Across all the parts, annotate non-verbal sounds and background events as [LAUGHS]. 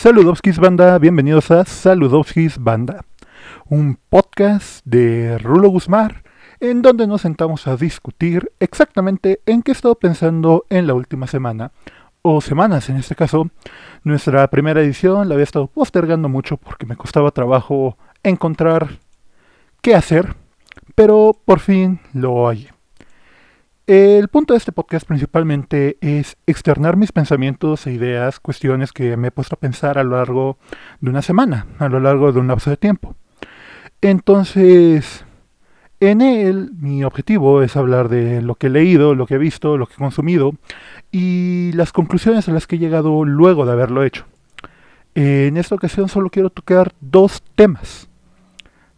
Saludowskis Banda, bienvenidos a Saludowskis Banda, un podcast de Rulo Guzmán en donde nos sentamos a discutir exactamente en qué he estado pensando en la última semana, o semanas en este caso. Nuestra primera edición la había estado postergando mucho porque me costaba trabajo encontrar qué hacer, pero por fin lo hay. El punto de este podcast principalmente es externar mis pensamientos e ideas, cuestiones que me he puesto a pensar a lo largo de una semana, a lo largo de un lapso de tiempo. Entonces, en él mi objetivo es hablar de lo que he leído, lo que he visto, lo que he consumido y las conclusiones a las que he llegado luego de haberlo hecho. En esta ocasión solo quiero tocar dos temas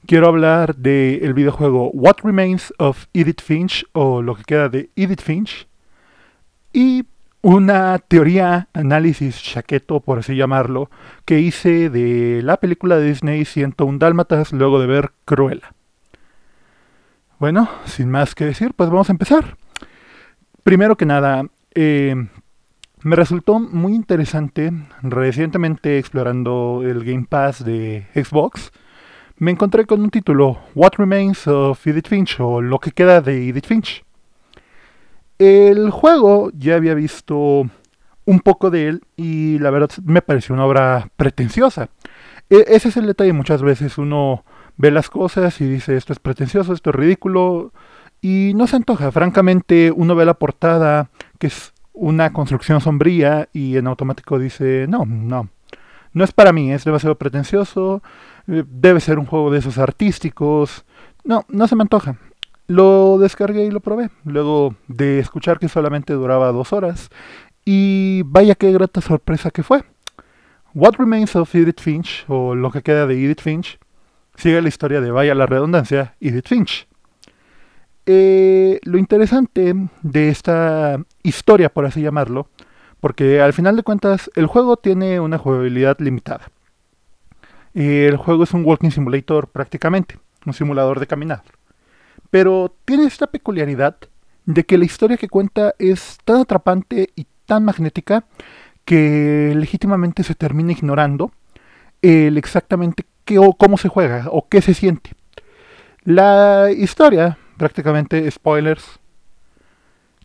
quiero hablar del videojuego What Remains of Edith Finch o lo que queda de Edith Finch y una teoría, análisis chaqueto, por así llamarlo, que hice de la película de Disney 101 Dálmatas luego de ver Cruella. Bueno, sin más que decir, pues vamos a empezar. Primero que nada, eh, me resultó muy interesante recientemente explorando el Game Pass de Xbox me encontré con un título, What Remains of Edith Finch o Lo que queda de Edith Finch. El juego ya había visto un poco de él y la verdad me pareció una obra pretenciosa. E, ese es el detalle, muchas veces uno ve las cosas y dice esto es pretencioso, esto es ridículo y no se antoja. Francamente uno ve la portada que es una construcción sombría y en automático dice no, no, no es para mí, es demasiado pretencioso, debe ser un juego de esos artísticos. No, no se me antoja. Lo descargué y lo probé, luego de escuchar que solamente duraba dos horas. Y vaya qué grata sorpresa que fue. What Remains of Edith Finch, o lo que queda de Edith Finch, sigue la historia de, vaya la redundancia, Edith Finch. Eh, lo interesante de esta historia, por así llamarlo, porque al final de cuentas el juego tiene una jugabilidad limitada. El juego es un walking simulator prácticamente, un simulador de caminar. Pero tiene esta peculiaridad de que la historia que cuenta es tan atrapante y tan magnética que legítimamente se termina ignorando el exactamente o cómo se juega o qué se siente. La historia, prácticamente spoilers,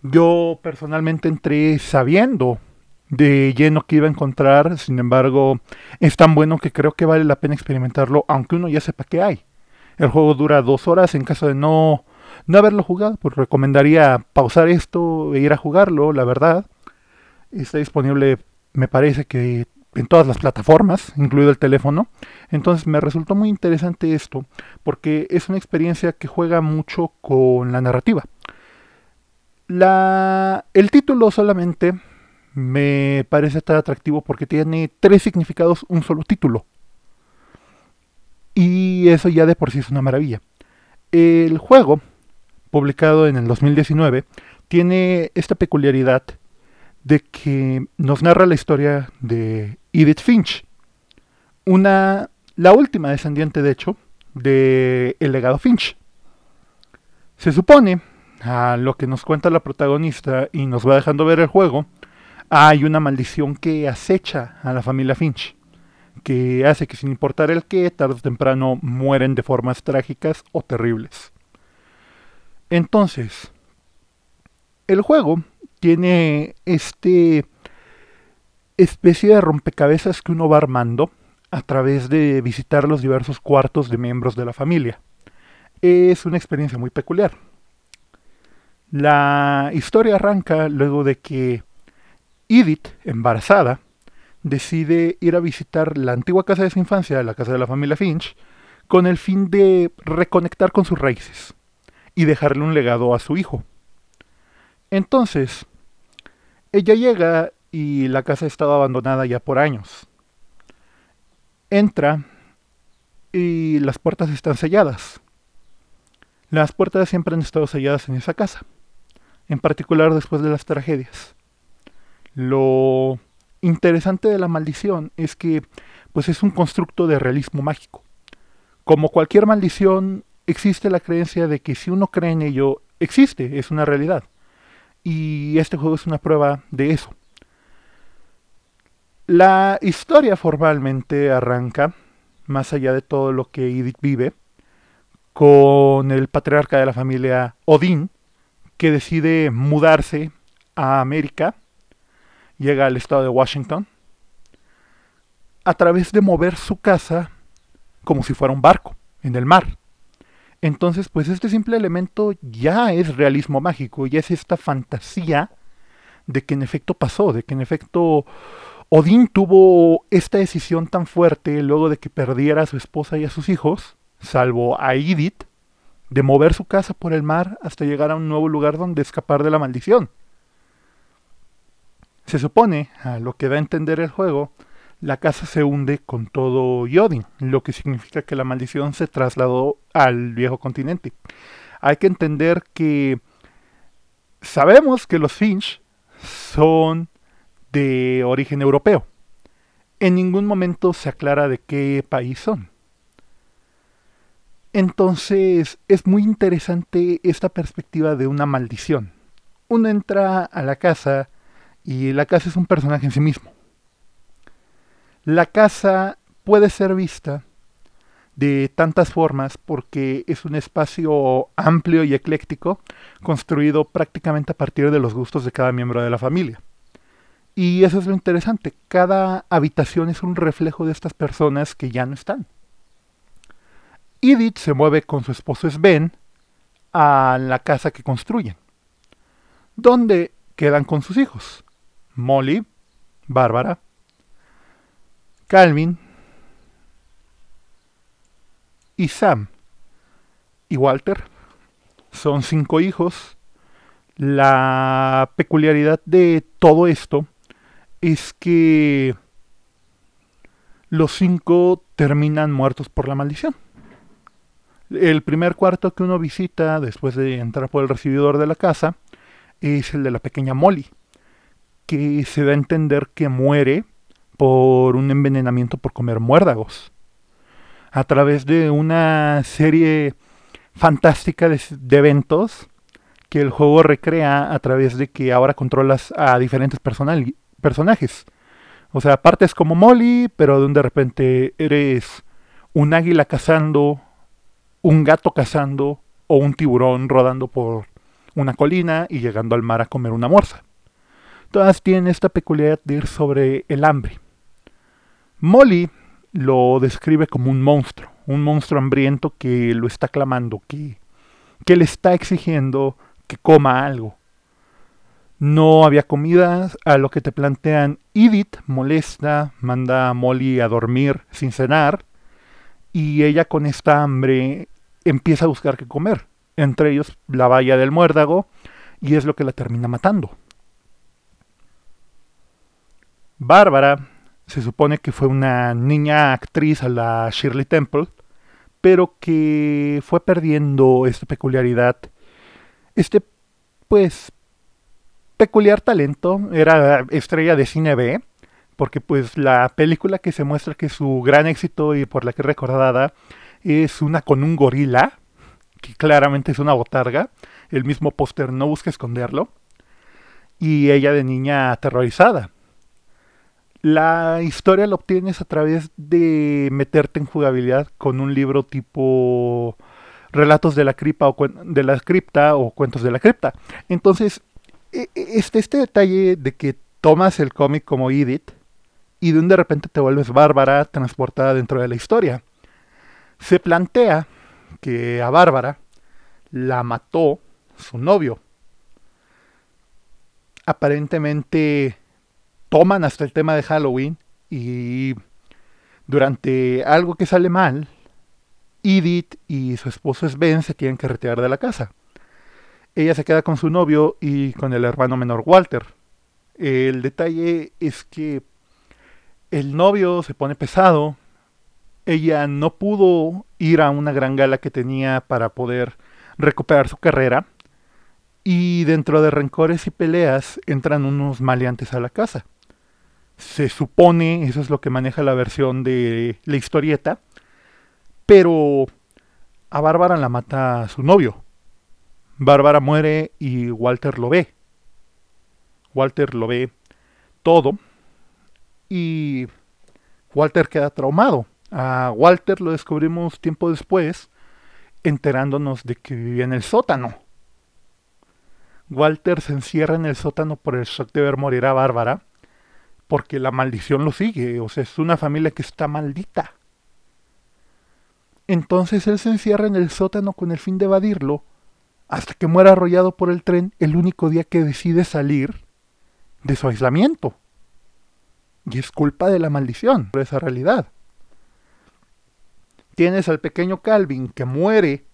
yo personalmente entré sabiendo de lleno que iba a encontrar, sin embargo, es tan bueno que creo que vale la pena experimentarlo, aunque uno ya sepa qué hay. El juego dura dos horas, en caso de no, no haberlo jugado, pues recomendaría pausar esto e ir a jugarlo, la verdad. Está disponible, me parece que en todas las plataformas, incluido el teléfono. Entonces me resultó muy interesante esto, porque es una experiencia que juega mucho con la narrativa. La, el título solamente me parece estar atractivo porque tiene tres significados un solo título. Y eso ya de por sí es una maravilla. El juego, publicado en el 2019, tiene esta peculiaridad de que nos narra la historia de Edith Finch, una, la última descendiente, de hecho, de el legado Finch. Se supone, a lo que nos cuenta la protagonista y nos va dejando ver el juego, hay una maldición que acecha a la familia Finch, que hace que sin importar el qué, tarde o temprano mueren de formas trágicas o terribles. Entonces, el juego tiene este especie de rompecabezas que uno va armando a través de visitar los diversos cuartos de miembros de la familia. Es una experiencia muy peculiar. La historia arranca luego de que Edith, embarazada, decide ir a visitar la antigua casa de su infancia, la casa de la familia Finch, con el fin de reconectar con sus raíces y dejarle un legado a su hijo. Entonces, ella llega y la casa estaba abandonada ya por años. Entra y las puertas están selladas. Las puertas siempre han estado selladas en esa casa, en particular después de las tragedias. Lo interesante de la maldición es que pues es un constructo de realismo mágico. Como cualquier maldición, existe la creencia de que si uno cree en ello, existe, es una realidad. Y este juego es una prueba de eso. La historia formalmente arranca, más allá de todo lo que Edith vive, con el patriarca de la familia Odín, que decide mudarse a América, llega al estado de Washington, a través de mover su casa como si fuera un barco en el mar. Entonces, pues este simple elemento ya es realismo mágico, ya es esta fantasía de que en efecto pasó, de que en efecto Odín tuvo esta decisión tan fuerte luego de que perdiera a su esposa y a sus hijos, salvo a Edith, de mover su casa por el mar hasta llegar a un nuevo lugar donde escapar de la maldición. Se supone, a lo que da a entender el juego, la casa se hunde con todo Yodin, lo que significa que la maldición se trasladó al viejo continente. Hay que entender que sabemos que los Finch son de origen europeo. En ningún momento se aclara de qué país son. Entonces es muy interesante esta perspectiva de una maldición. Uno entra a la casa y la casa es un personaje en sí mismo. La casa puede ser vista de tantas formas porque es un espacio amplio y ecléctico, construido prácticamente a partir de los gustos de cada miembro de la familia. Y eso es lo interesante, cada habitación es un reflejo de estas personas que ya no están. Edith se mueve con su esposo Sven a la casa que construyen, donde quedan con sus hijos, Molly, Bárbara, Calvin y Sam y Walter. Son cinco hijos. La peculiaridad de todo esto es que los cinco terminan muertos por la maldición. El primer cuarto que uno visita después de entrar por el recibidor de la casa es el de la pequeña Molly, que se da a entender que muere por un envenenamiento por comer muérdagos. A través de una serie fantástica de, eventos que el juego recrea a través de que ahora controlas a diferentes personajes. O sea, partes como Molly, pero de repente eres un águila cazando, un gato cazando o un tiburón rodando por una colina y llegando al mar a comer una morsa. Todas tienen esta peculiaridad de ir sobre el hambre. Molly lo describe como un monstruo, un monstruo hambriento que lo está clamando, que, que le está exigiendo que coma algo. No había comida, a lo que te plantean Edith molesta, manda a Molly a dormir sin cenar, y ella con esta hambre empieza a buscar qué comer, entre ellos la valla del muérdago, y es lo que la termina matando. Bárbara se supone que fue una niña actriz a la Shirley Temple, pero que fue perdiendo esta peculiaridad, este pues peculiar talento, era estrella de cine B, porque pues la película que se muestra que su gran éxito y por la que es recordada es una con un gorila, que claramente es una botarga, el mismo póster no busca esconderlo, y ella de niña aterrorizada. La historia la obtienes a través de meterte en jugabilidad con un libro tipo Relatos de la cripta o, de la cripta o Cuentos de la cripta. Entonces, e, e, este, este detalle de que tomas el cómic como Edith y de un de repente te vuelves bárbara transportada dentro de la historia. Se plantea que a Bárbara la mató su novio. Aparentemente toman hasta el tema de Halloween y durante algo que sale mal, Edith y su esposo Sven se tienen que retirar de la casa. Ella se queda con su novio y con el hermano menor Walter. El detalle es que el novio se pone pesado. Ella no pudo ir a una gran gala que tenía para poder recuperar su carrera. Y dentro de rencores y peleas entran unos maleantes a la casa se supone, eso es lo que maneja la versión de la historieta, pero a Bárbara la mata su novio. Bárbara muere y Walter lo ve. Walter lo ve todo y Walter queda traumado. A Walter lo descubrimos tiempo después, enterándonos de que vivía en el sótano. Walter se encierra en el sótano por el shock de ver morir a Bárbara, porque la maldición lo sigue, o sea, es una familia que está maldita. Entonces él se encierra en el sótano con el fin de evadirlo, hasta que muera arrollado por el tren el único día que decide salir de su aislamiento. Y es culpa de la maldición, de esa realidad. Tienes al pequeño Calvin que muere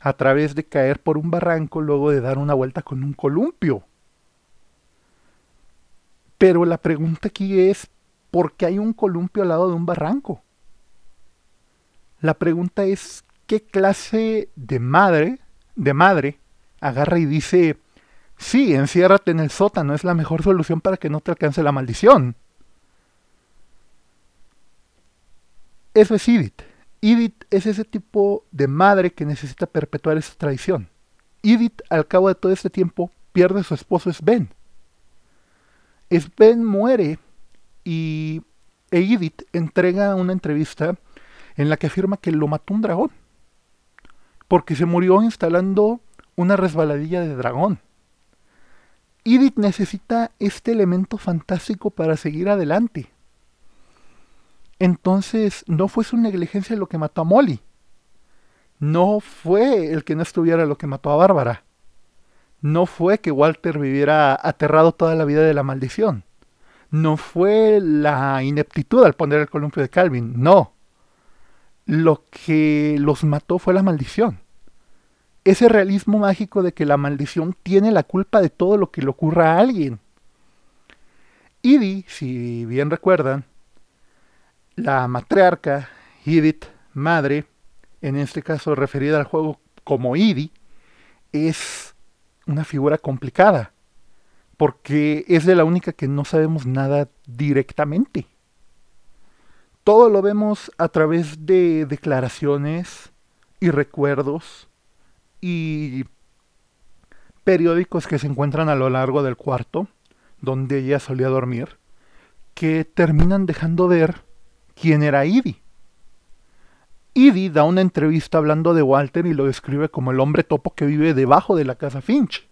a través de caer por un barranco luego de dar una vuelta con un columpio. Pero la pregunta aquí es, ¿por qué hay un columpio al lado de un barranco? La pregunta es, ¿qué clase de madre, de madre, agarra y dice, sí, enciérrate en el sótano, es la mejor solución para que no te alcance la maldición? Eso es Edith. Edith es ese tipo de madre que necesita perpetuar esa tradición. Edith, al cabo de todo este tiempo, pierde a su esposo Sven. Sven muere y Edith entrega una entrevista en la que afirma que lo mató un dragón. Porque se murió instalando una resbaladilla de dragón. Edith necesita este elemento fantástico para seguir adelante. Entonces, no fue su negligencia lo que mató a Molly. No fue el que no estuviera lo que mató a Bárbara. No fue que Walter viviera aterrado toda la vida de la maldición. No fue la ineptitud al poner el columpio de Calvin. No. Lo que los mató fue la maldición. Ese realismo mágico de que la maldición tiene la culpa de todo lo que le ocurra a alguien. Edie, si bien recuerdan, la matriarca, Edith, madre, en este caso referida al juego como Edie, es una figura complicada, porque es de la única que no sabemos nada directamente. Todo lo vemos a través de declaraciones y recuerdos y periódicos que se encuentran a lo largo del cuarto, donde ella solía dormir, que terminan dejando ver quién era Edie. Edie da una entrevista hablando de Walter y lo describe como el hombre topo que vive debajo de la casa Finch.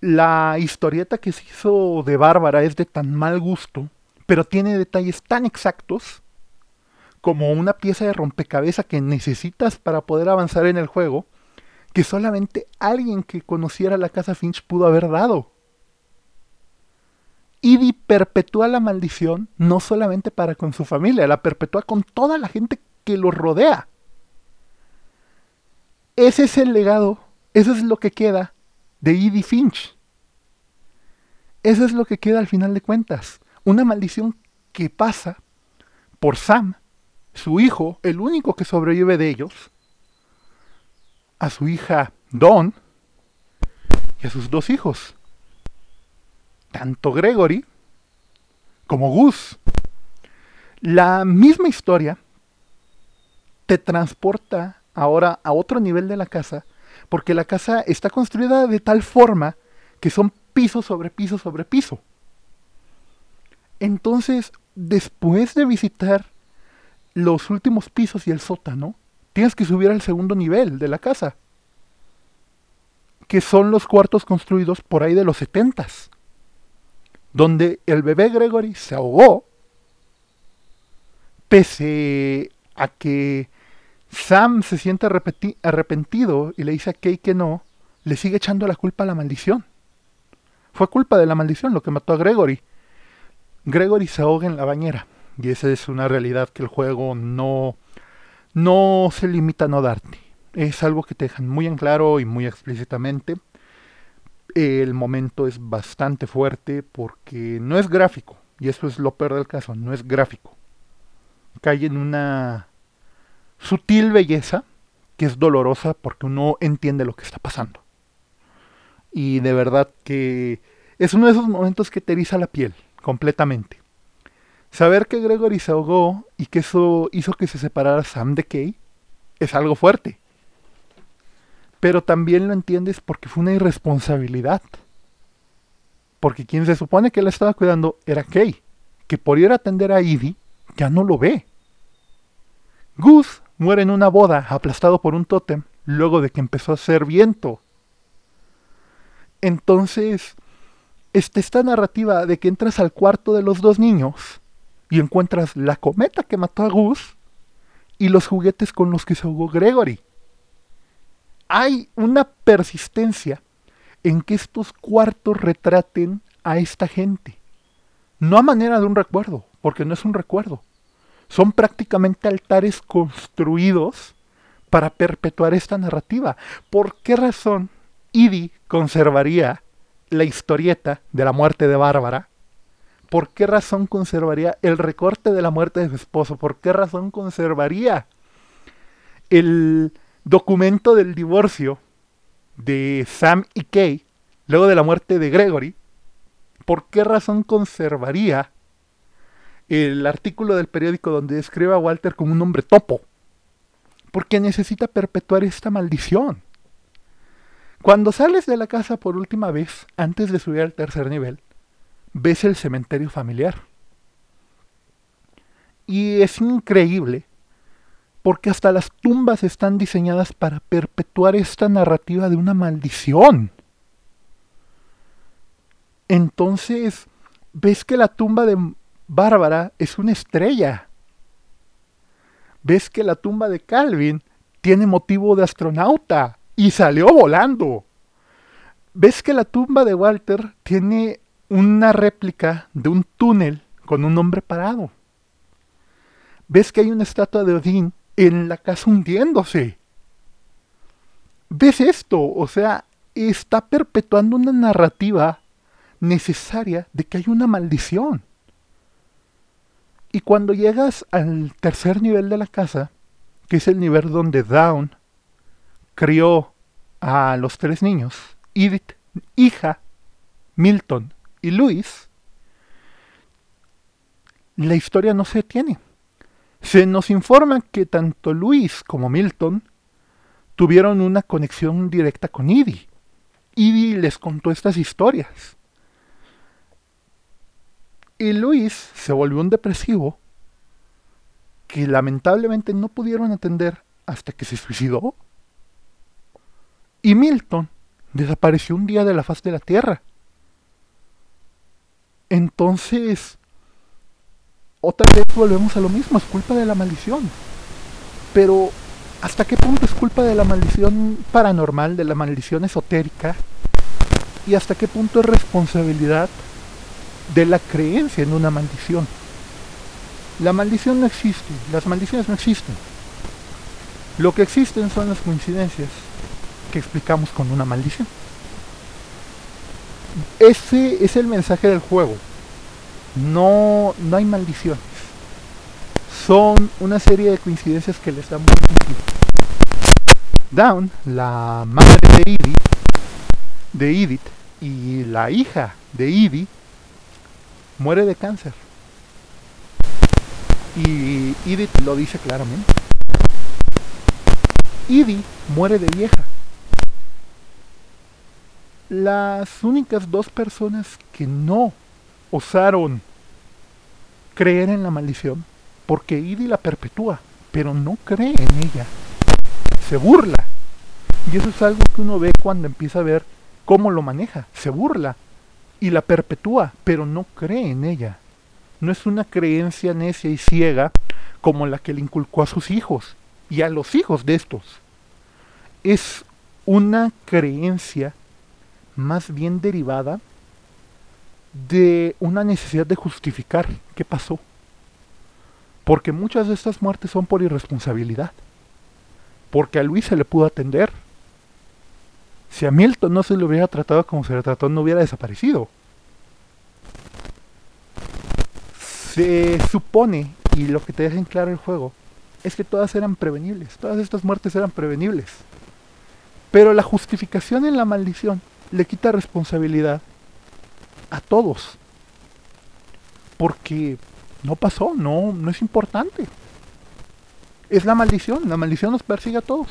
La historieta que se hizo de Bárbara es de tan mal gusto, pero tiene detalles tan exactos como una pieza de rompecabezas que necesitas para poder avanzar en el juego, que solamente alguien que conociera la casa Finch pudo haber dado. Edie perpetúa la maldición no solamente para con su familia, la perpetúa con toda la gente que lo rodea. Ese es el legado, eso es lo que queda de Edie Finch. Eso es lo que queda al final de cuentas. Una maldición que pasa por Sam, su hijo, el único que sobrevive de ellos, a su hija Dawn y a sus dos hijos, tanto Gregory como Gus. La misma historia te transporta ahora a otro nivel de la casa, porque la casa está construida de tal forma que son piso sobre piso sobre piso. Entonces, después de visitar los últimos pisos y el sótano, tienes que subir al segundo nivel de la casa, que son los cuartos construidos por ahí de los setentas donde el bebé Gregory se ahogó, pese a que Sam se siente arrepentido y le dice a Kay que no, le sigue echando la culpa a la maldición. Fue culpa de la maldición lo que mató a Gregory. Gregory se ahoga en la bañera. Y esa es una realidad que el juego no, no se limita a no darte. Es algo que te dejan muy en claro y muy explícitamente. El momento es bastante fuerte porque no es gráfico, y eso es lo peor del caso, no es gráfico. Cae en una sutil belleza que es dolorosa porque uno entiende lo que está pasando. Y de verdad que es uno de esos momentos que te la piel completamente. Saber que Gregory se ahogó y que eso hizo que se separara Sam de Kay es algo fuerte pero también lo entiendes porque fue una irresponsabilidad. porque quien se supone que la estaba cuidando era Kay, que por ir a atender a Edie ya no lo ve. Gus muere en una boda aplastado por un tótem luego de que empezó a hacer viento. Entonces, está esta narrativa de que entras al cuarto de los dos niños y encuentras la cometa que mató a Gus y los juguetes con los que se ahogó Gregory. Hay una persistencia en que estos cuartos retraten a esta gente. No a manera de un recuerdo, porque no es un recuerdo. Son prácticamente altares construidos para perpetuar esta narrativa. ¿Por qué razón Idi conservaría la historieta de la muerte de Bárbara? ¿Por qué razón conservaría el recorte de la muerte de su esposo? ¿Por qué razón conservaría el documento del divorcio de Sam y Kay luego de la muerte de Gregory? ¿Por qué razón conservaría el artículo del periódico donde describe a Walter como un hombre topo? Porque necesita perpetuar esta maldición. Cuando sales de la casa por última vez, antes de subir al tercer nivel, ves el cementerio familiar. Y es increíble porque hasta las tumbas están diseñadas para perpetuar esta narrativa de una maldición. Entonces, ves que la tumba de Bárbara es una estrella. Ves que la tumba de Calvin tiene motivo de astronauta y salió volando. Ves que la tumba de Walter tiene una réplica de un túnel con un hombre parado. Ves que hay una estatua de Odín en la casa hundiéndose. ¿Ves esto? O sea, está perpetuando una narrativa necesaria de que hay una maldición. Y cuando llegas al tercer nivel de la casa, que es el nivel donde Down crió a los tres niños, Edith, hija, Milton y Luis, la historia no se detiene. Se nos informa que tanto Luis como Milton tuvieron una conexión directa con Edie. Edie les contó estas historias. Y Luis se volvió un depresivo que lamentablemente no pudieron atender hasta que se suicidó y Milton desapareció un día de la faz de la Tierra. Entonces, otra vez volvemos a lo mismo, es culpa de la maldición. Pero, ¿hasta qué punto es culpa de la maldición paranormal, de la maldición esotérica? ¿Y hasta qué punto es responsabilidad de la creencia en una maldición? La maldición no existe, las maldiciones no existen. Lo que existen son las coincidencias que explicamos con una maldición. Ese es el mensaje del juego. No, no hay maldiciones. Son una serie de coincidencias que les dan sentido. Down, la madre de Edith, de Edith y la hija de Edith muere de cáncer. Y Edith lo dice claramente. Edith muere de vieja las únicas dos personas que no osaron creer en la maldición, porque Idi la perpetúa, pero no cree en ella, se burla. Y eso es algo que uno ve cuando empieza a ver cómo lo maneja, se burla y la perpetúa, pero no cree en ella. No es una creencia necia y ciega como la que le inculcó a sus hijos y a los hijos de estos. Es una creencia más bien derivada de una necesidad de justificar qué pasó. Porque muchas de estas muertes son por irresponsabilidad. Porque a Luis se le pudo atender. Si a Milton no se le hubiera tratado como se le trató, no hubiera desaparecido. Se supone, y lo que te deja en claro el juego, es que todas eran prevenibles. Todas estas muertes eran prevenibles. Pero la justificación en la maldición le quita responsabilidad a todos. Porque no pasó, no, no es importante. Es la maldición, la maldición nos persigue a todos.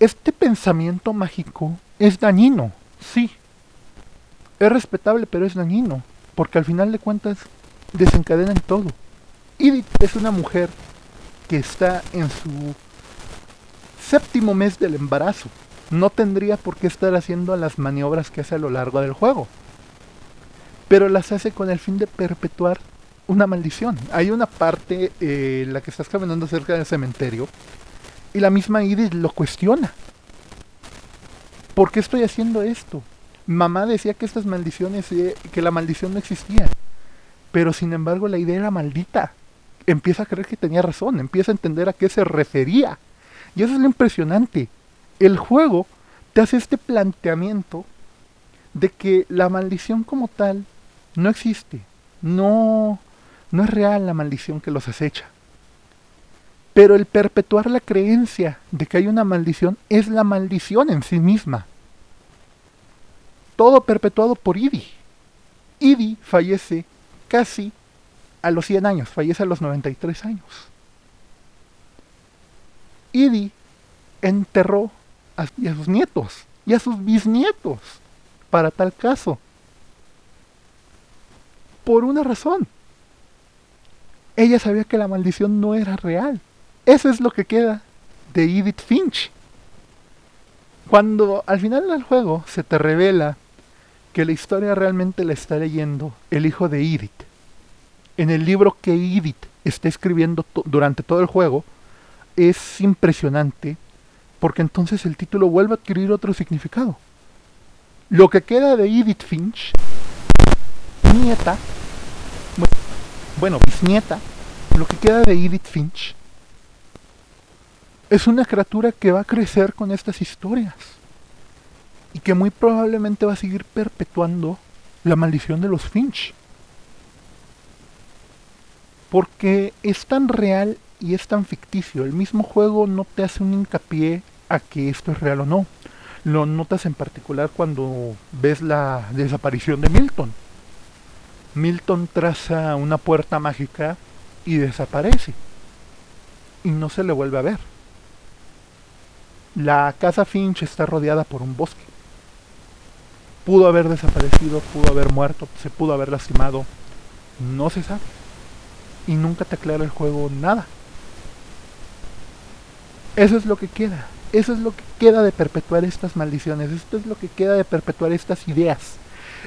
Este pensamiento mágico es dañino, sí. Es respetable, pero es dañino, porque al final de cuentas desencadenan todo. Edith es una mujer que está en su séptimo mes del embarazo. No tendría por qué estar haciendo las maniobras que hace a lo largo del juego. Pero las hace con el fin de perpetuar una maldición. Hay una parte eh, en la que estás caminando cerca del cementerio y la misma Edith lo cuestiona. ¿Por qué estoy haciendo esto? Mamá decía que estas maldiciones, eh, que la maldición no existía. Pero sin embargo la idea era maldita. Empieza a creer que tenía razón, empieza a entender a qué se refería. Y eso es lo impresionante. El juego te hace este planteamiento de que la maldición como tal no existe. No, no es real la maldición que los acecha. Pero el perpetuar la creencia de que hay una maldición es la maldición en sí misma. Todo perpetuado por Idi. Idi fallece casi a los 100 años, fallece a los 93 años. Idi enterró a, a sus nietos y a sus bisnietos para tal caso. Por una razón. Ella sabía que la maldición no era real. Eso es lo que queda de Edith Finch. Cuando al final del juego se te revela que la historia realmente la está leyendo el hijo de Edith. En el libro que Edith está escribiendo durante todo el juego, es impresionante porque entonces el título vuelve a adquirir otro significado. Lo que queda de Edith Finch, nieta, bueno, bisnieta, lo que queda de Edith Finch, es una criatura que va a crecer con estas historias y que muy probablemente va a seguir perpetuando la maldición de los Finch. Porque es tan real y es tan ficticio. El mismo juego no te hace un hincapié a que esto es real o no. Lo notas en particular cuando ves la desaparición de Milton. Milton traza una puerta mágica y desaparece. Y no se le vuelve a ver. La casa Finch está rodeada por un bosque. Pudo haber desaparecido, pudo haber muerto, se pudo haber lastimado. No se sabe. Y nunca te aclara el juego nada. Eso es lo que queda. Eso es lo que queda de perpetuar estas maldiciones. Esto es lo que queda de perpetuar estas ideas.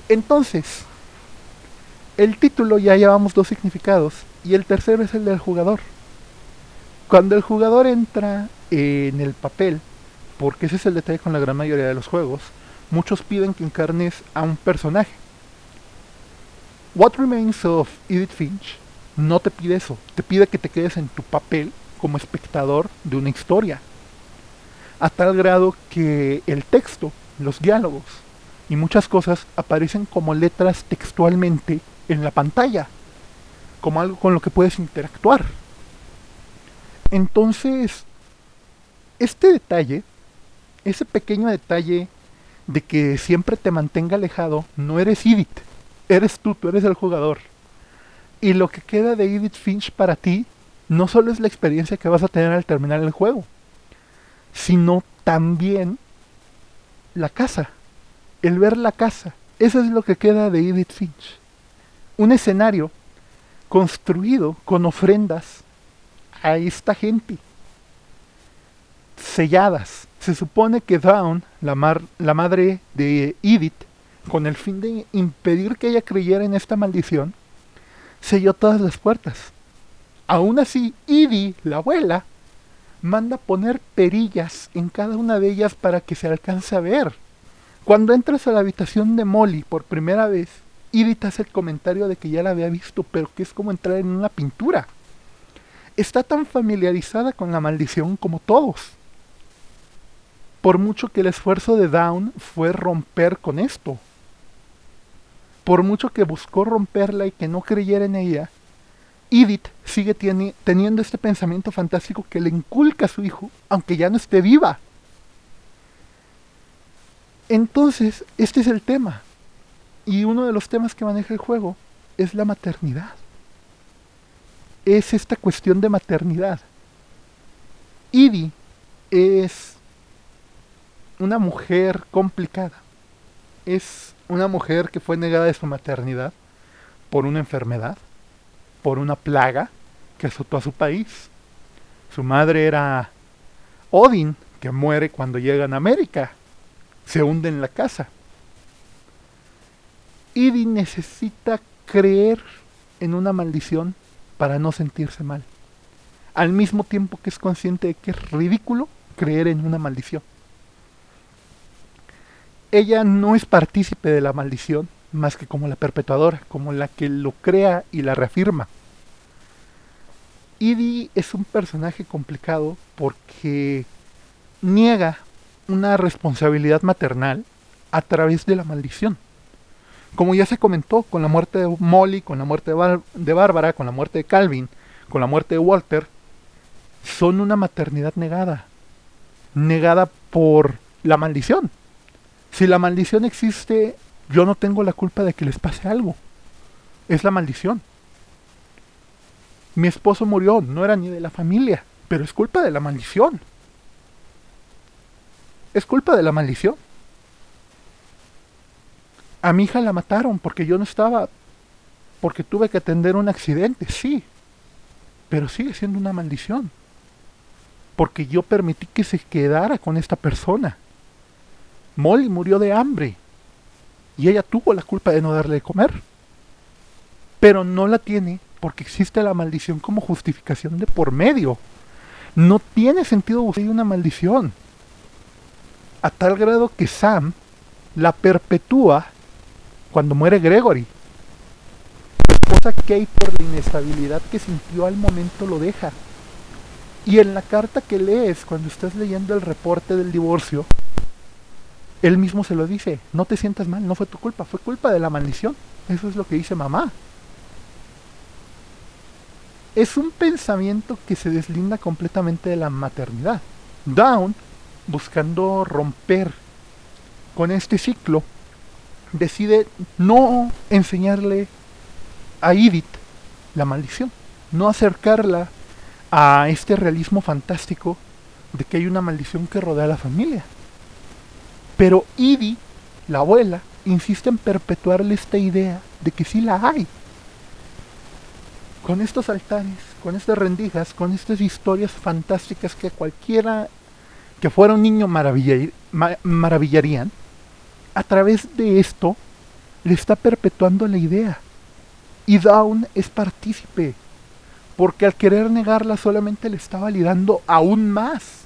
Entonces, el título ya llevamos dos significados y el tercero es el del jugador. Cuando el jugador entra en el papel, porque ese es el detalle con la gran mayoría de los juegos, muchos piden que encarnes a un personaje. What Remains of Edith Finch no te pide eso, te pide que te quedes en tu papel como espectador de una historia. A tal grado que el texto, los diálogos y muchas cosas aparecen como letras textualmente en la pantalla, como algo con lo que puedes interactuar. Entonces, este detalle, ese pequeño detalle de que siempre te mantenga alejado, no eres Edith, eres tú, tú eres el jugador. Y lo que queda de Edith Finch para ti no solo es la experiencia que vas a tener al terminar el juego, sino también la casa, el ver la casa. Eso es lo que queda de Edith Finch. Un escenario construido con ofrendas a esta gente, selladas. Se supone que Dawn, la, la madre de Edith, con el fin de impedir que ella creyera en esta maldición, selló todas las puertas Aún así, Edie, la abuela, manda poner perillas en cada una de ellas para que se alcance a ver. Cuando entras a la habitación de Molly por primera vez, Edie te hace el comentario de que ya la había visto, pero que es como entrar en una pintura. Está tan familiarizada con la maldición como todos. Por mucho que el esfuerzo de Down fue romper con esto. Por mucho que buscó romperla y que no creyera en ella, Edith sigue teniendo este pensamiento fantástico que le inculca a su hijo, aunque ya no esté viva. Entonces, este es el tema. Y uno de los temas que maneja el juego es la maternidad. Es esta cuestión de maternidad. Edie es una mujer complicada. Es una mujer que fue negada de su maternidad por una enfermedad, por una plaga que azotó a su país. Su madre era Odin, que muere cuando llega a América. Se hunde en la casa. Idi necesita creer en una maldición para no sentirse mal. Al mismo tiempo que es consciente de que es ridículo creer en una maldición. Ella no es partícipe de la maldición más que como la perpetuadora, como la que lo crea y la reafirma. Idi es un personaje complicado porque niega una responsabilidad maternal a través de la maldición. Como ya se comentó, con la muerte de Molly, con la muerte de, Bárbara, con la muerte de Calvin, con la muerte de Walter, son una maternidad negada. Negada por la maldición. Si la maldición existe, yo no tengo la culpa de que les pase algo. Es la maldición. Mi esposo murió, no era ni de la familia, pero es culpa de la maldición. Es culpa de la maldición. A mi hija la mataron porque yo no estaba, porque tuve que atender un accidente, sí, pero sigue siendo una maldición. Porque yo permití que se quedara con esta persona. Molly murió de hambre y ella tuvo la culpa de no darle de comer. Pero no la tiene porque existe la maldición como justificación de por medio. No tiene sentido buscar una maldición. A tal grado que Sam la perpetúa cuando muere Gregory. La esposa Kate por la inestabilidad que sintió al momento lo deja. Y en la carta que lees cuando estás leyendo el reporte del divorcio, él mismo se lo dice, no te sientas mal, no fue tu culpa, fue culpa de la maldición. Eso es lo que dice mamá. Es un pensamiento que se deslinda completamente de la maternidad. Down, buscando romper con este ciclo, decide no enseñarle a Edith la maldición, no acercarla a este realismo fantástico de que hay una maldición que rodea a la familia. Pero Edith, la abuela, insiste en perpetuarle esta idea de que sí la hay. Con estos altares, con estas rendijas, con estas historias fantásticas que cualquiera que fuera un niño maravillarían, a través de esto le está perpetuando la idea. Y Dawn es partícipe, porque al querer negarla solamente le está validando aún más.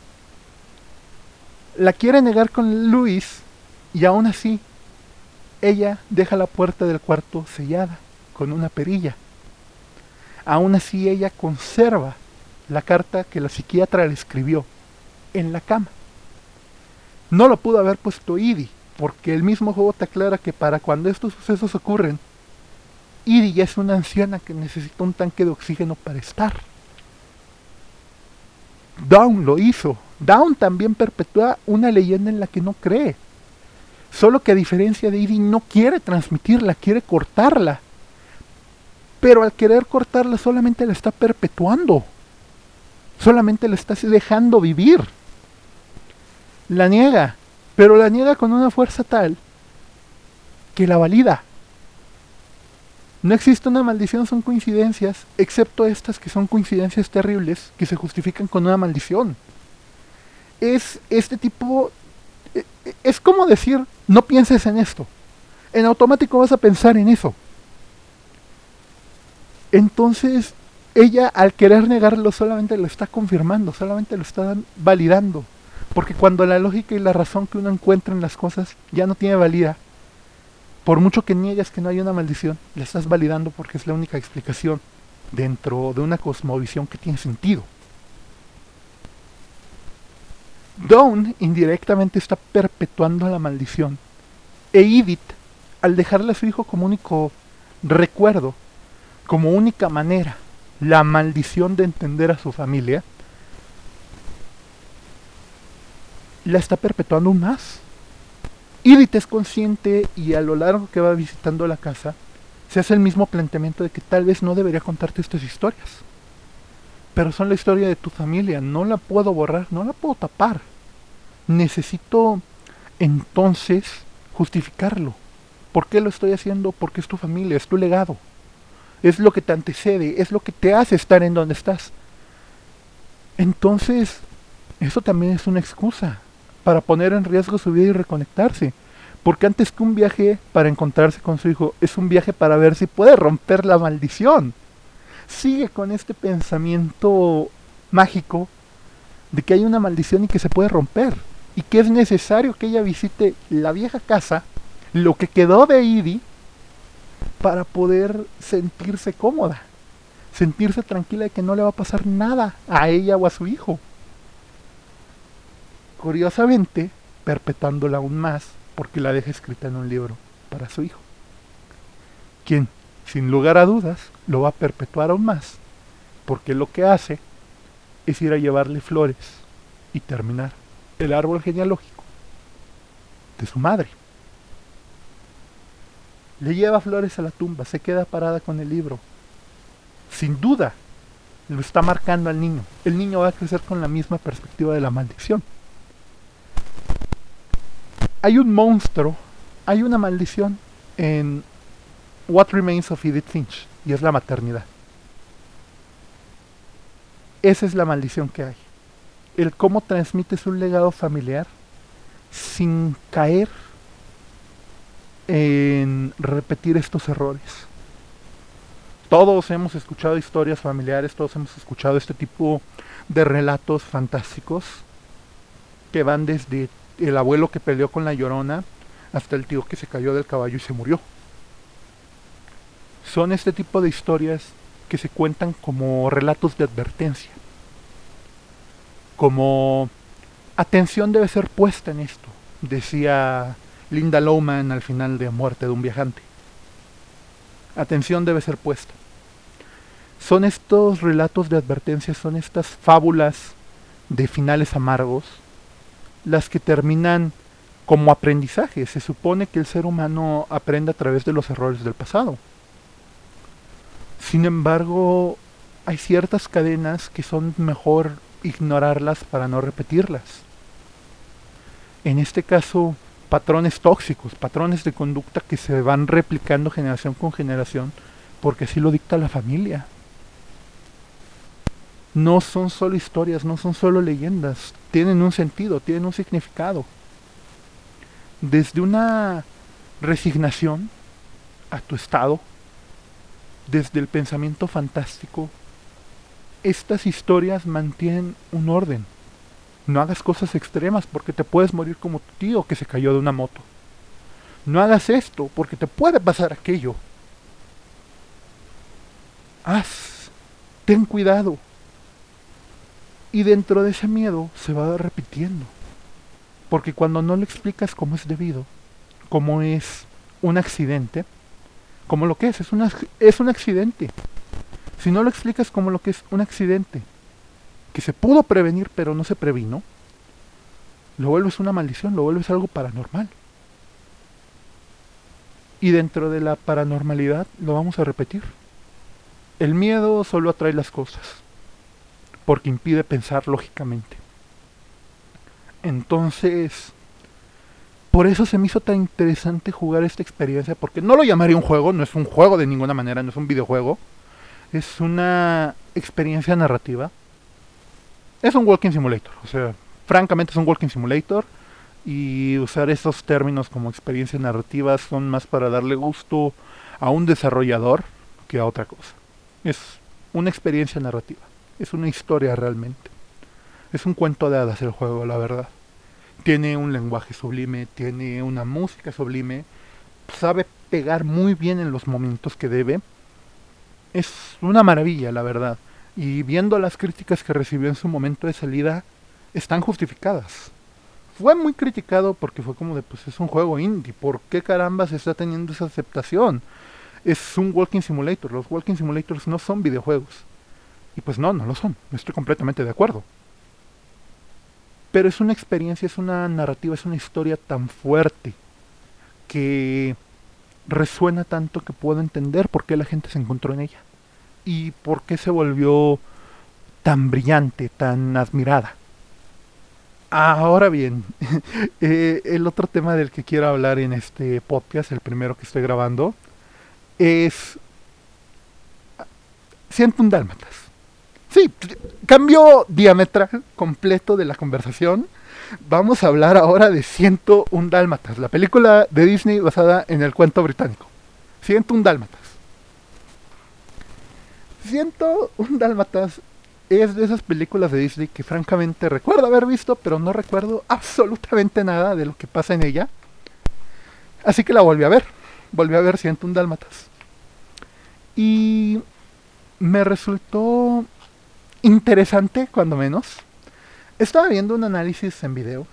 La quiere negar con Luis y aún así ella deja la puerta del cuarto sellada con una perilla. Aún así ella conserva la carta que la psiquiatra le escribió en la cama. No lo pudo haber puesto Idi, porque el mismo juego te aclara que para cuando estos sucesos ocurren, Idi ya es una anciana que necesita un tanque de oxígeno para estar. Down lo hizo. Down también perpetúa una leyenda en la que no cree. Solo que a diferencia de Idi no quiere transmitirla, quiere cortarla. Pero al querer cortarla solamente la está perpetuando. Solamente la está dejando vivir. La niega pero la niega con una fuerza tal que la valida. No existe una maldición, son coincidencias, excepto estas que son coincidencias terribles que se justifican con una maldición. Es este tipo... E, e, es como decir, no pienses en esto. En automático vas a pensar en eso. Entonces, ella al querer negarlo solamente lo está confirmando, solamente lo está validando. Porque cuando la lógica y la razón que uno encuentra en las cosas ya no tiene valía, por mucho que niegues que no hay una maldición, la estás validando porque es la única explicación dentro de una cosmovisión que tiene sentido. Dawn indirectamente está perpetuando la maldición. E Edith, al dejarle a su hijo como único recuerdo, como única manera, la maldición de entender a su familia, la está perpetuando aún más. Edith es consciente y a lo largo que va visitando la casa, se hace el mismo planteamiento de que tal vez no debería contarte estas historias. Pero son la historia de tu familia, no la puedo borrar, no la puedo tapar. Necesito entonces justificarlo. ¿Por qué lo estoy haciendo? Porque es tu familia, es tu legado. Es lo que te antecede, es lo que te hace estar en donde estás. Entonces, eso también es una excusa para poner en riesgo su vida y reconectarse. Porque antes que un viaje para encontrarse con su hijo, es un viaje para ver si puede romper la maldición. Sigue con este pensamiento mágico de que hay una maldición y que se puede romper. Y que es necesario que ella visite la vieja casa, lo que quedó de Idi, para poder sentirse cómoda. Sentirse tranquila de que no le va a pasar nada a ella o a su hijo. Curiosamente, perpetuándola aún más, porque la deja escrita en un libro para su hijo, quien, sin lugar a dudas, lo va a perpetuar aún más, porque lo que hace es ir a llevarle flores y terminar el árbol genealógico de su madre. Le lleva flores a la tumba, se queda parada con el libro. Sin duda, lo está marcando al niño. El niño va a crecer con la misma perspectiva de la maldición hay un monstruo, hay una maldición en What Remains of Edith Finch, y es la maternidad. Esa es la maldición que hay. El cómo transmites un legado familiar sin caer en repetir estos errores. Todos hemos escuchado historias familiares, todos hemos escuchado este tipo de relatos fantásticos que van desde el abuelo que peleó con la llorona hasta el tío que se cayó del caballo y se murió. Son este tipo de historias que se cuentan como relatos de advertencia. Como atención debe ser puesta en esto, decía Linda Lowman al final de Muerte de un viajante. Atención debe ser puesta. Son estos relatos de advertencia, son estas fábulas de finales amargos las que terminan como aprendizaje. Se supone que el ser humano aprende a través de los errores del pasado. Sin embargo, hay ciertas cadenas que son mejor ignorarlas para no repetirlas. En este caso, patrones tóxicos, patrones de conducta que se van replicando generación con generación, porque así lo dicta la familia no son solo historias, no son solo leyendas, tienen un sentido, tienen un significado. Desde una resignación a tu estado, desde el pensamiento fantástico, estas historias mantienen un orden. No hagas cosas extremas porque te puedes morir como tu tío que se cayó de una moto. No hagas esto porque te puede pasar aquello. Haz, ten cuidado, y dentro de ese miedo se va repitiendo. Porque cuando no le explicas cómo es debido, cómo es un accidente, como lo que es, es, una, es un accidente. Si no lo explicas como lo que es un accidente, que se pudo prevenir pero no se previno, lo vuelves una maldición, lo vuelves algo paranormal. Y dentro de la paranormalidad lo vamos a repetir. El miedo solo atrae las cosas porque impide pensar lógicamente. Entonces, por eso se me hizo tan interesante jugar esta experiencia, porque no lo llamaría un juego, no es un juego de ninguna manera, no es un videojuego, es una experiencia narrativa. Es un walking simulator, o sea, francamente es un walking simulator y usar esos términos como experiencia narrativa son más para darle gusto a un desarrollador que a otra cosa. Es una experiencia narrativa. Es una historia realmente. Es un cuento de hadas el juego, la verdad. Tiene un lenguaje sublime, tiene una música sublime, sabe pegar muy bien en los momentos que debe. Es una maravilla, la verdad. Y viendo las críticas que recibió en su momento de salida, están justificadas. Fue muy criticado porque fue como de, pues es un juego indie, ¿por qué caramba se está teniendo esa aceptación? Es un walking simulator, los walking simulators no son videojuegos y pues no, no lo son. Estoy completamente de acuerdo. Pero es una experiencia, es una narrativa, es una historia tan fuerte que resuena tanto que puedo entender por qué la gente se encontró en ella. Y por qué se volvió tan brillante, tan admirada. Ahora bien, [LAUGHS] eh, el otro tema del que quiero hablar en este podcast, el primero que estoy grabando, es un Dálmatas. Sí, cambio diametral completo de la conversación. Vamos a hablar ahora de un Dálmatas, la película de Disney basada en el cuento británico. un Dálmatas. un Dálmatas es de esas películas de Disney que francamente recuerdo haber visto, pero no recuerdo absolutamente nada de lo que pasa en ella. Así que la volví a ver. Volví a ver un Dálmatas. Y me resultó interesante, cuando menos. Estaba viendo un análisis en video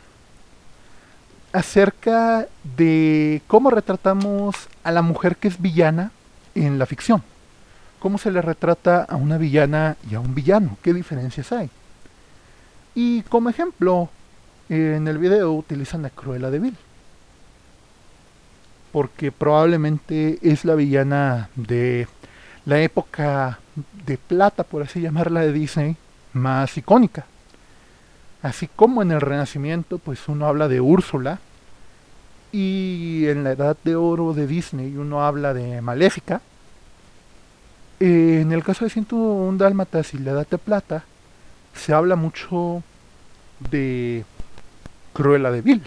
acerca de cómo retratamos a la mujer que es villana en la ficción cómo se le retrata a una villana y a un villano, qué diferencias hay. Y como ejemplo, en el video utilizan a Cruella de Vil, porque probablemente es la villana de la época de plata, por así llamarla, de Disney, más icónica. Así como en el Renacimiento, pues uno habla de Úrsula, y en la Edad de Oro de Disney uno habla de Maléfica, en el caso de 101 Dálmatas y la Edad de Plata, se habla mucho de Cruella de Vil.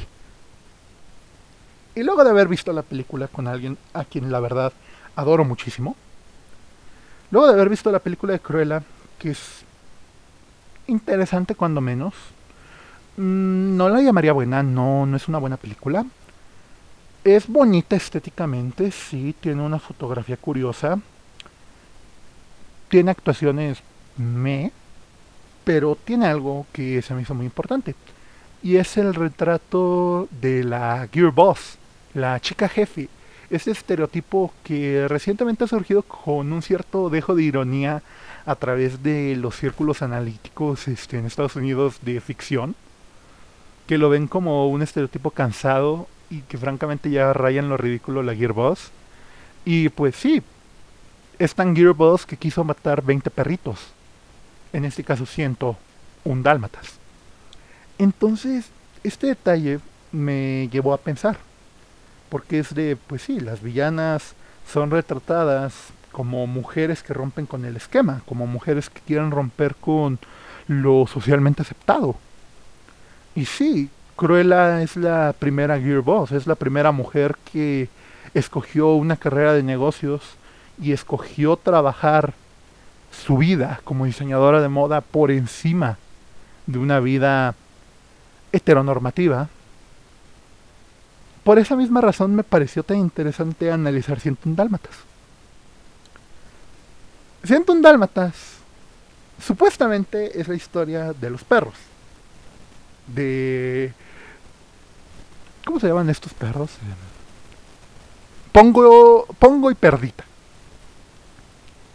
Y luego de haber visto la película con alguien a quien la verdad adoro muchísimo, luego de haber visto la película de Cruella, que es interesante cuando menos, mm, no la llamaría buena, no, no es una buena película. Es bonita estéticamente, sí, tiene una fotografía curiosa, tiene actuaciones me, pero tiene algo que se me hizo muy importante. Y es el retrato de la Gear Boss, la chica jefe. Ese estereotipo que recientemente ha surgido con un cierto dejo de ironía a través de los círculos analíticos este, en Estados Unidos de ficción, que lo ven como un estereotipo cansado y que francamente ya rayan lo ridículo la Gear Boss. Y pues sí, es tan Gearbox que quiso matar 20 perritos. En este caso un dálmatas. Entonces, este detalle me llevó a pensar. Porque es de, pues sí, las villanas son retratadas como mujeres que rompen con el esquema, como mujeres que quieren romper con lo socialmente aceptado. Y sí, Cruella es la primera Gearboss, es la primera mujer que escogió una carrera de negocios y escogió trabajar su vida como diseñadora de moda por encima de una vida heteronormativa. Por esa misma razón me pareció tan interesante analizar un Dálmatas. un Dálmatas supuestamente es la historia de los perros. De... ¿Cómo se llaman estos perros? Pongo, Pongo y Perdita.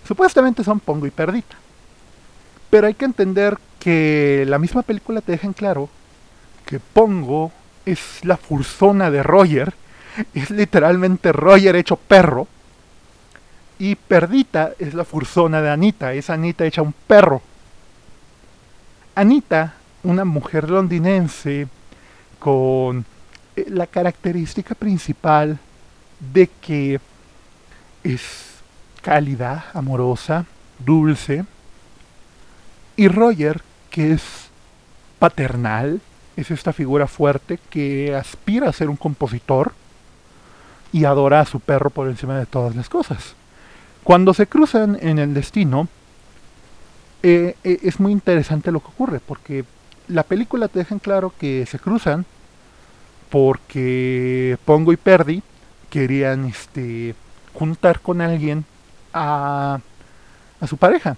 Supuestamente son Pongo y Perdita. Pero hay que entender que la misma película te deja en claro que Pongo es la fursona de Roger, es literalmente Roger hecho perro, y Perdita es la fursona de Anita, es Anita hecha un perro. Anita, una mujer londinense con eh, la característica principal de que es cálida, amorosa, dulce. Y Roger, que es paternal, es esta figura fuerte que aspira a ser un compositor y adora a su perro por encima de todas las cosas. Cuando se cruzan en el destino, eh, eh, es muy interesante lo que ocurre, porque la película te deja en claro que se cruzan porque Pongo y Perdi querían este, juntar con alguien a, a su pareja,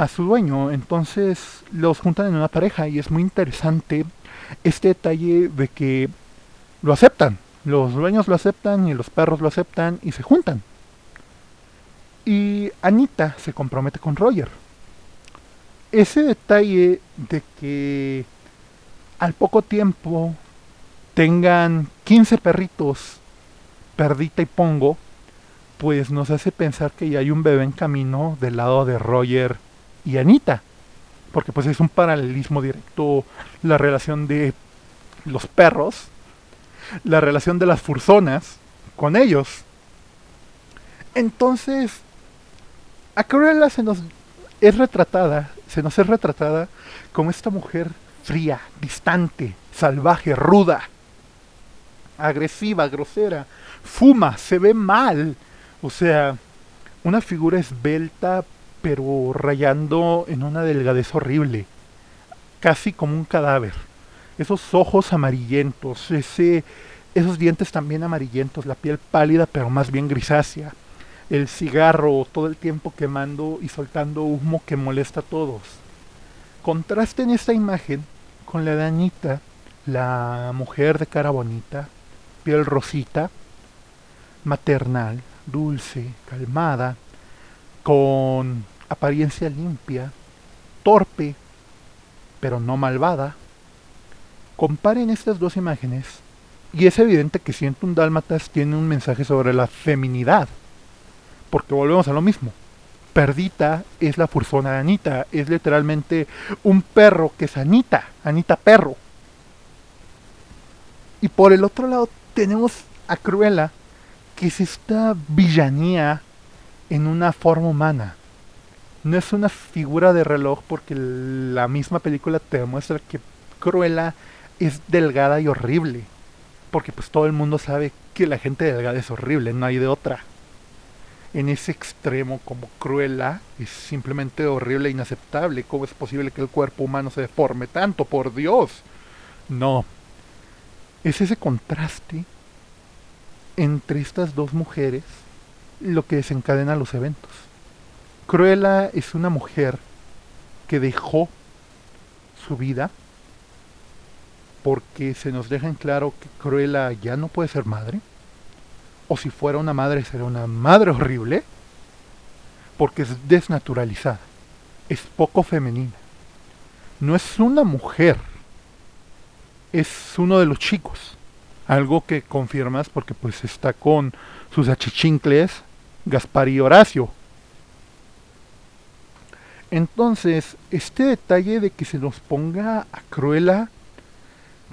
a su dueño. Entonces los juntan en una pareja y es muy interesante este detalle de que lo aceptan. Los dueños lo aceptan y los perros lo aceptan y se juntan. Y Anita se compromete con Roger. Ese detalle de que al poco tiempo tengan 15 perritos, Perdita y Pongo, pues nos hace pensar que ya hay un bebé en camino del lado de Roger y Anita. porque pues es un paralelismo directo la relación de los perros, la relación de las furzonas con ellos. Entonces, a Cruella se nos es retratada, se nos es retratada como esta mujer fría, distante, salvaje, ruda, agresiva, grosera, fuma, se ve mal. O sea, una figura esbelta, pero rayando en una delgadez horrible, casi como un cadáver. Esos ojos amarillentos, ese, esos dientes también amarillentos, la piel pálida pero más bien grisácea, el cigarro todo el tiempo quemando y soltando humo que molesta a todos. Contrasten esta imagen con la de la mujer de cara bonita, piel rosita, maternal, dulce, calmada, con apariencia limpia, torpe, pero no malvada. Comparen estas dos imágenes y es evidente que Siento un Dálmatas tiene un mensaje sobre la feminidad, porque volvemos a lo mismo. Perdita es la fursona de Anita, es literalmente un perro que es Anita, Anita perro. Y por el otro lado tenemos a Cruella, que es esta villanía en una forma humana. No es una figura de reloj porque la misma película te demuestra que Cruella es delgada y horrible. Porque pues todo el mundo sabe que la gente delgada es horrible, no hay de otra. En ese extremo como Cruella es simplemente horrible e inaceptable. ¿Cómo es posible que el cuerpo humano se deforme tanto? Por Dios. No. Es ese contraste entre estas dos mujeres lo que desencadena los eventos. Cruella es una mujer que dejó su vida porque se nos deja en claro que Cruella ya no puede ser madre. O si fuera una madre, sería una madre horrible. Porque es desnaturalizada. Es poco femenina. No es una mujer. Es uno de los chicos algo que confirmas porque pues está con sus achichincles Gaspar y Horacio. Entonces, este detalle de que se nos ponga a Cruella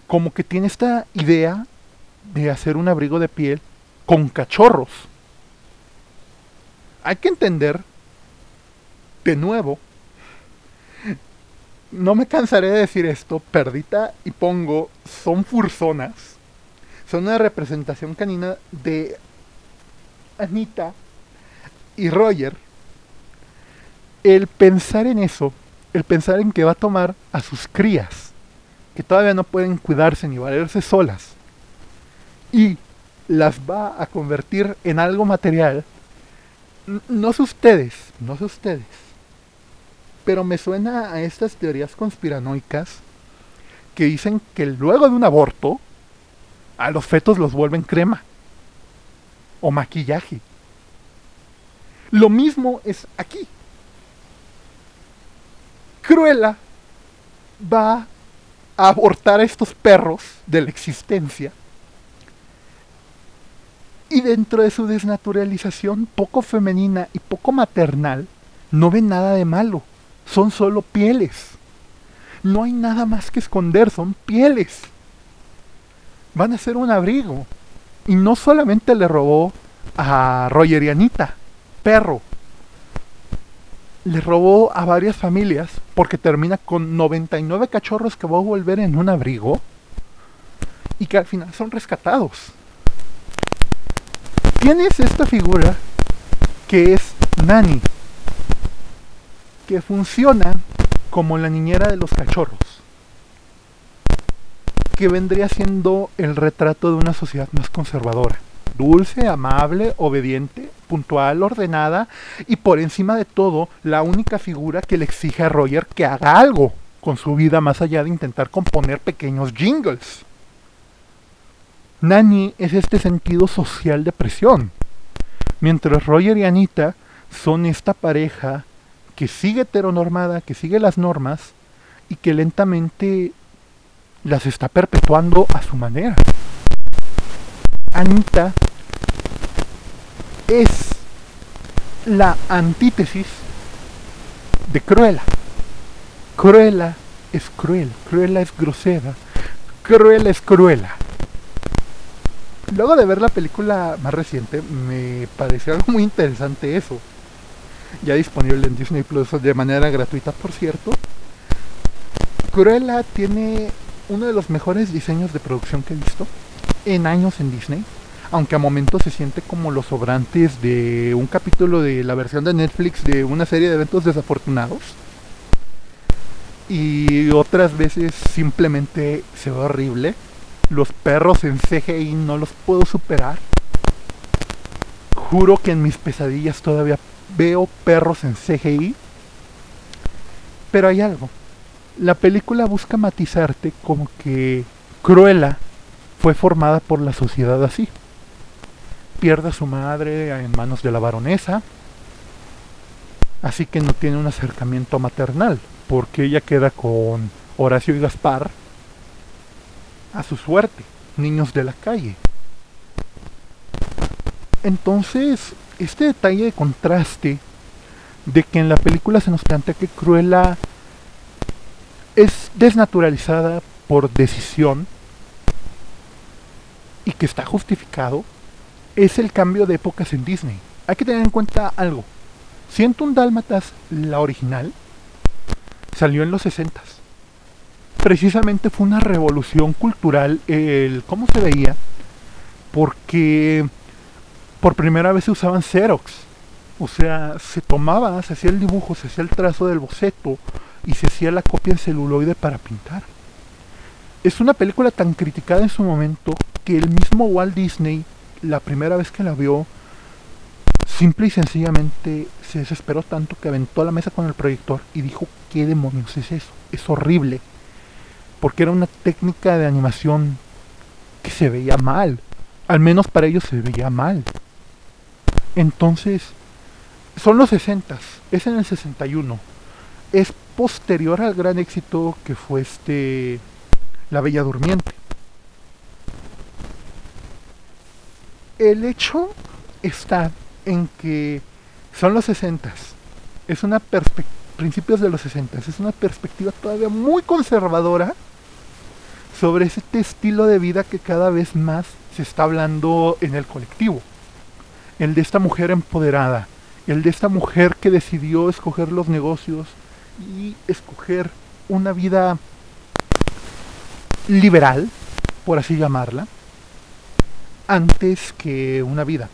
como que tiene esta idea de hacer un abrigo de piel con cachorros. Hay que entender, de nuevo, no me cansaré de decir esto, perdita y pongo, son furzonas son una representación canina de Anita y Roger. El pensar en eso, el pensar en que va a tomar a sus crías, que todavía no pueden cuidarse ni valerse solas, y las va a convertir en algo material, no sé ustedes, no sé ustedes, pero me suena a estas teorías conspiranoicas que dicen que luego de un aborto, a los fetos los vuelven crema o maquillaje. Lo mismo es aquí. Cruella va a abortar a estos perros de la existencia. Y dentro de su desnaturalización poco femenina y poco maternal, no ven nada de malo. Son solo pieles. No hay nada más que esconder, son pieles van a ser un abrigo. Y no solamente le robó a Roger y Anita, perro. Le robó a varias familias porque termina con 99 cachorros que va a volver en un abrigo y que al final son rescatados. Tienes esta figura que es Nani, que funciona como la niñera de los cachorros que vendría siendo el retrato de una sociedad más conservadora. Dulce, amable, obediente, puntual, ordenada y por encima de todo la única figura que le exige a Roger que haga algo con su vida más allá de intentar componer pequeños jingles. Nani es este sentido social de presión, mientras Roger y Anita son esta pareja que sigue heteronormada, que sigue las normas y que lentamente las está perpetuando a su manera. Anita es la antítesis de Cruella. Cruella es cruel, Cruella es grosera, Cruella es cruela. Luego de ver la película más reciente, me pareció algo muy interesante eso. Ya disponible en Disney Plus de manera gratuita, por cierto. Cruella tiene uno de los mejores diseños de producción que he visto en años en Disney. Aunque a momentos se siente como los sobrantes de un capítulo de la versión de Netflix de una serie de eventos desafortunados. Y otras veces simplemente se ve horrible los perros en CGI no los puedo superar. Juro que en mis pesadillas todavía veo perros en CGI. Pero hay algo. La película busca matizarte como que Cruella fue formada por la sociedad así. Pierde a su madre en manos de la baronesa. Así que no tiene un acercamiento maternal. Porque ella queda con Horacio y Gaspar a su suerte, niños de la calle. Entonces, este detalle de contraste de que en la película se nos plantea que Cruella es desnaturalizada por decisión y que está justificado, es el cambio de épocas en Disney. Hay que tener en cuenta algo. Siento un Dálmatas, la original, salió en los 60 precisamente fue una revolución cultural el cómo se veía, porque por primera vez se usaban Xerox. O sea, se tomaba, se hacía el dibujo, se hacía el trazo del boceto y se hacía la copia en celuloide para pintar. Es una película tan criticada en su momento que el mismo Walt Disney, la primera vez que la vio, simple y sencillamente se desesperó tanto que aventó la mesa con el proyector y dijo, ¿qué demonios es eso? Es horrible porque era una técnica de animación que se veía mal. Al menos para ellos se veía mal. Entonces, son los 60, es en el 61. Es posterior al gran éxito que fue este La Bella Durmiente. El hecho está en que son los 60. Es una perspectiva principios de los 60. Es una perspectiva todavía muy conservadora sobre este estilo de vida que cada vez más se está hablando en el colectivo. El de esta mujer empoderada, el de esta mujer que decidió escoger los negocios y escoger una vida liberal, por así llamarla, antes que una vida.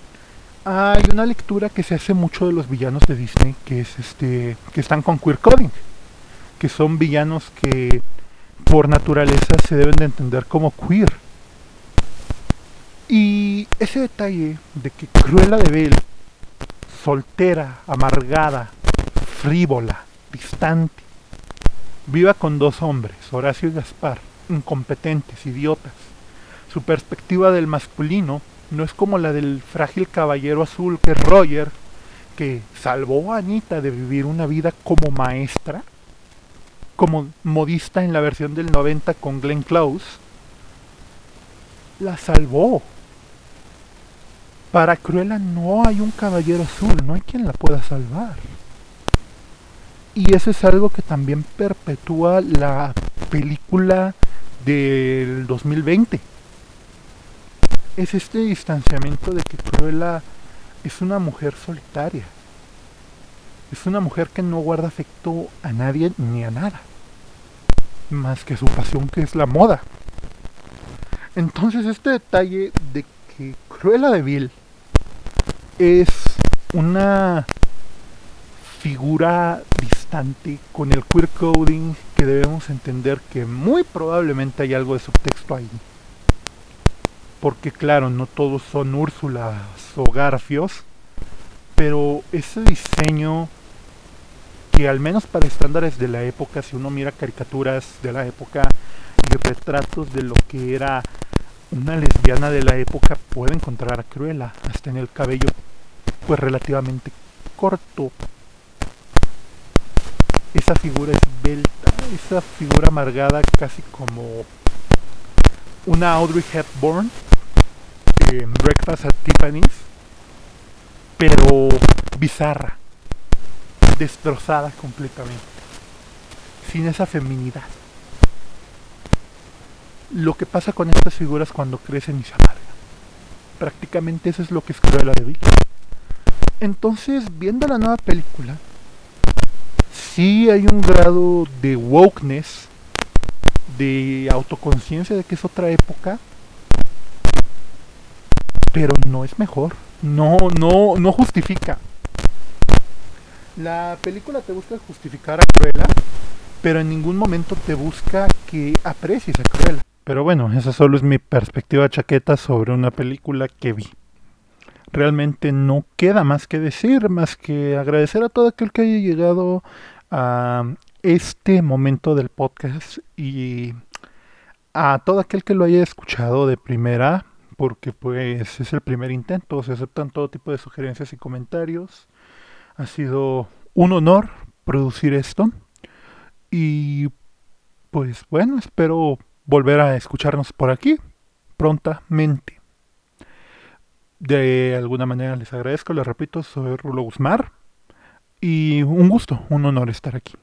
Hay una lectura que se hace mucho de los villanos de Disney, que es este, que están con queer coding, que son villanos que por naturaleza se deben de entender como queer. Y ese detalle de que Cruella de Bell, soltera, amargada, frívola, distante, viva con dos hombres, Horacio y Gaspar, incompetentes, idiotas. Su perspectiva del masculino no es como la del frágil caballero azul que es Roger, que salvó a Anita de vivir una vida como maestra como modista en la versión del 90 con Glenn Close, la salvó. Para Cruella no hay un caballero azul, no hay quien la pueda salvar. Y eso es algo que también perpetúa la película del 2020. Es este distanciamiento de que Cruella es una mujer solitaria es una mujer que no guarda afecto a nadie ni a nada, más que su pasión que es la moda. Entonces este detalle de que Cruella de Vil es una figura distante con el queer coding que debemos entender que muy probablemente hay algo de subtexto ahí. Porque claro, no todos son Úrsulas o Garfios, pero ese diseño que al menos para estándares de la época, si uno mira caricaturas de la época y retratos de lo que era una lesbiana de la época, puede encontrar a Cruella, hasta en el cabello pues relativamente corto. Esa figura esbelta, esa figura amargada casi como una Audrey Hepburn en Breakfast at Tiffany's, pero bizarra destrozada completamente. sin esa feminidad. Lo que pasa con estas figuras cuando crecen y se amargan. Prácticamente eso es lo que es Cruella de Vil. Entonces, viendo la nueva película, sí hay un grado de wokeness, de autoconciencia de que es otra época, pero no es mejor. No, no, no justifica. La película te busca justificar a Cruella, pero en ningún momento te busca que aprecies a Cruella. Pero bueno, esa solo es mi perspectiva chaqueta sobre una película que vi. Realmente no queda más que decir, más que agradecer a todo aquel que haya llegado a este momento del podcast y a todo aquel que lo haya escuchado de primera, porque pues es el primer intento, se aceptan todo tipo de sugerencias y comentarios. Ha sido un honor producir esto. Y pues bueno, espero volver a escucharnos por aquí prontamente. De alguna manera les agradezco, les repito, soy Rulo Guzmán y un gusto, un honor estar aquí.